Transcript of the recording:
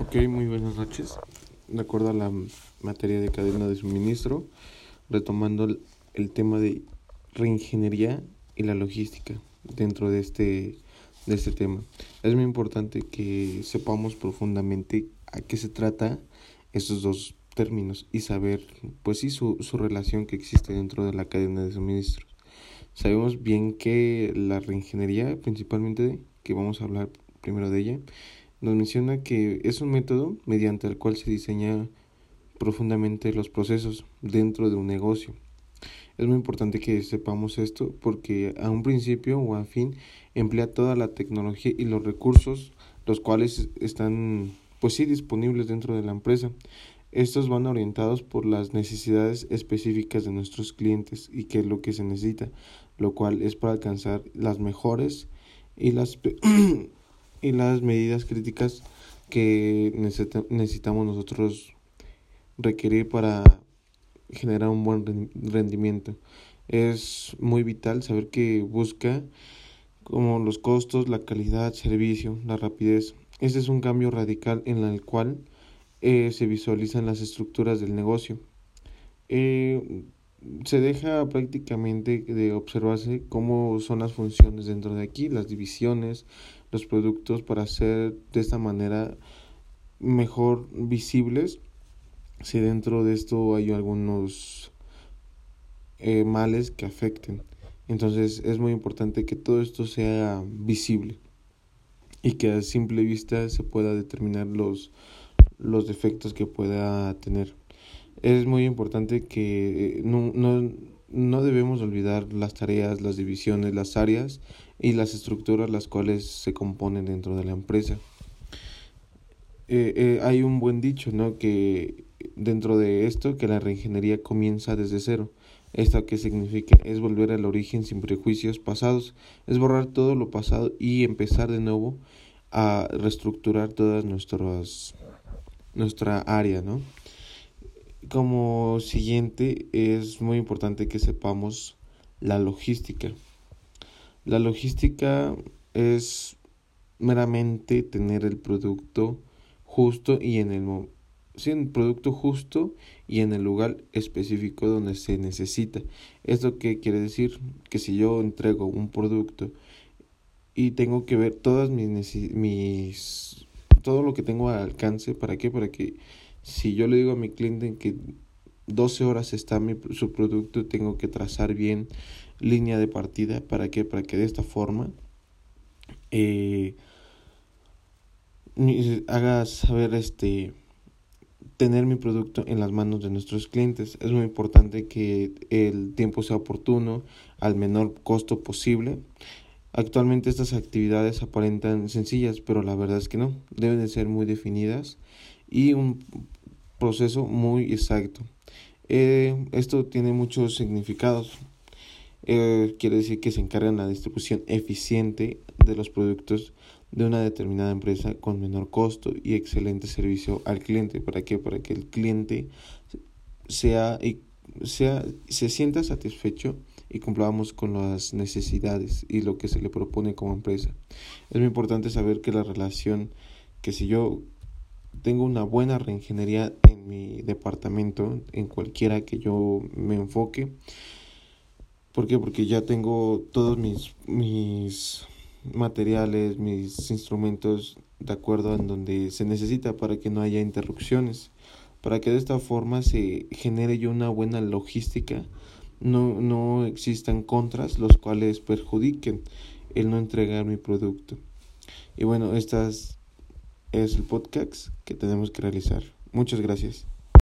Ok, muy buenas noches. De acuerdo a la materia de cadena de suministro, retomando el, tema de reingeniería y la logística dentro de este, de este tema. Es muy importante que sepamos profundamente a qué se trata estos dos términos y saber, pues sí, su, su relación que existe dentro de la cadena de suministros. Sabemos bien que la reingeniería, principalmente, que vamos a hablar primero de ella, nos menciona que es un método mediante el cual se diseña profundamente los procesos dentro de un negocio. Es muy importante que sepamos esto porque a un principio o a fin emplea toda la tecnología y los recursos los cuales están pues sí disponibles dentro de la empresa. Estos van orientados por las necesidades específicas de nuestros clientes y qué es lo que se necesita, lo cual es para alcanzar las mejores y las y las medidas críticas que necesitamos nosotros requerir para generar un buen rendimiento. Es muy vital saber que busca como los costos, la calidad, servicio, la rapidez. Este es un cambio radical en el cual eh, se visualizan las estructuras del negocio. Eh, se deja prácticamente de observarse cómo son las funciones dentro de aquí, las divisiones, los productos para hacer de esta manera mejor visibles si dentro de esto hay algunos eh, males que afecten. Entonces es muy importante que todo esto sea visible y que a simple vista se pueda determinar los, los defectos que pueda tener es muy importante que eh, no, no, no debemos olvidar las tareas, las divisiones, las áreas y las estructuras las cuales se componen dentro de la empresa. Eh, eh, hay un buen dicho, ¿no? Que dentro de esto, que la reingeniería comienza desde cero. ¿Esto qué significa? Es volver al origen sin prejuicios pasados, es borrar todo lo pasado y empezar de nuevo a reestructurar todas nuestras nuestra área, ¿no? Como siguiente es muy importante que sepamos la logística. La logística es meramente tener el producto justo y en el sí, producto justo y en el lugar específico donde se necesita. ¿Esto qué quiere decir? Que si yo entrego un producto y tengo que ver todas mis, mis todo lo que tengo al alcance, ¿para qué? Para que si yo le digo a mi cliente que 12 horas está mi, su producto, tengo que trazar bien línea de partida. ¿Para qué? Para que de esta forma eh, haga saber este tener mi producto en las manos de nuestros clientes. Es muy importante que el tiempo sea oportuno, al menor costo posible. Actualmente estas actividades aparentan sencillas, pero la verdad es que no. Deben de ser muy definidas y un proceso muy exacto. Eh, esto tiene muchos significados. Eh, quiere decir que se encargan la distribución eficiente de los productos de una determinada empresa con menor costo y excelente servicio al cliente. ¿Para qué? Para que el cliente sea sea, se sienta satisfecho y cumplamos con las necesidades y lo que se le propone como empresa. Es muy importante saber que la relación, que si yo tengo una buena reingeniería en mi departamento, en cualquiera que yo me enfoque. ¿Por qué? Porque ya tengo todos mis, mis materiales, mis instrumentos de acuerdo en donde se necesita para que no haya interrupciones, para que de esta forma se genere yo una buena logística, no, no existan contras los cuales perjudiquen el no entregar mi producto. Y bueno, estas es el podcast que tenemos que realizar. Muchas gracias.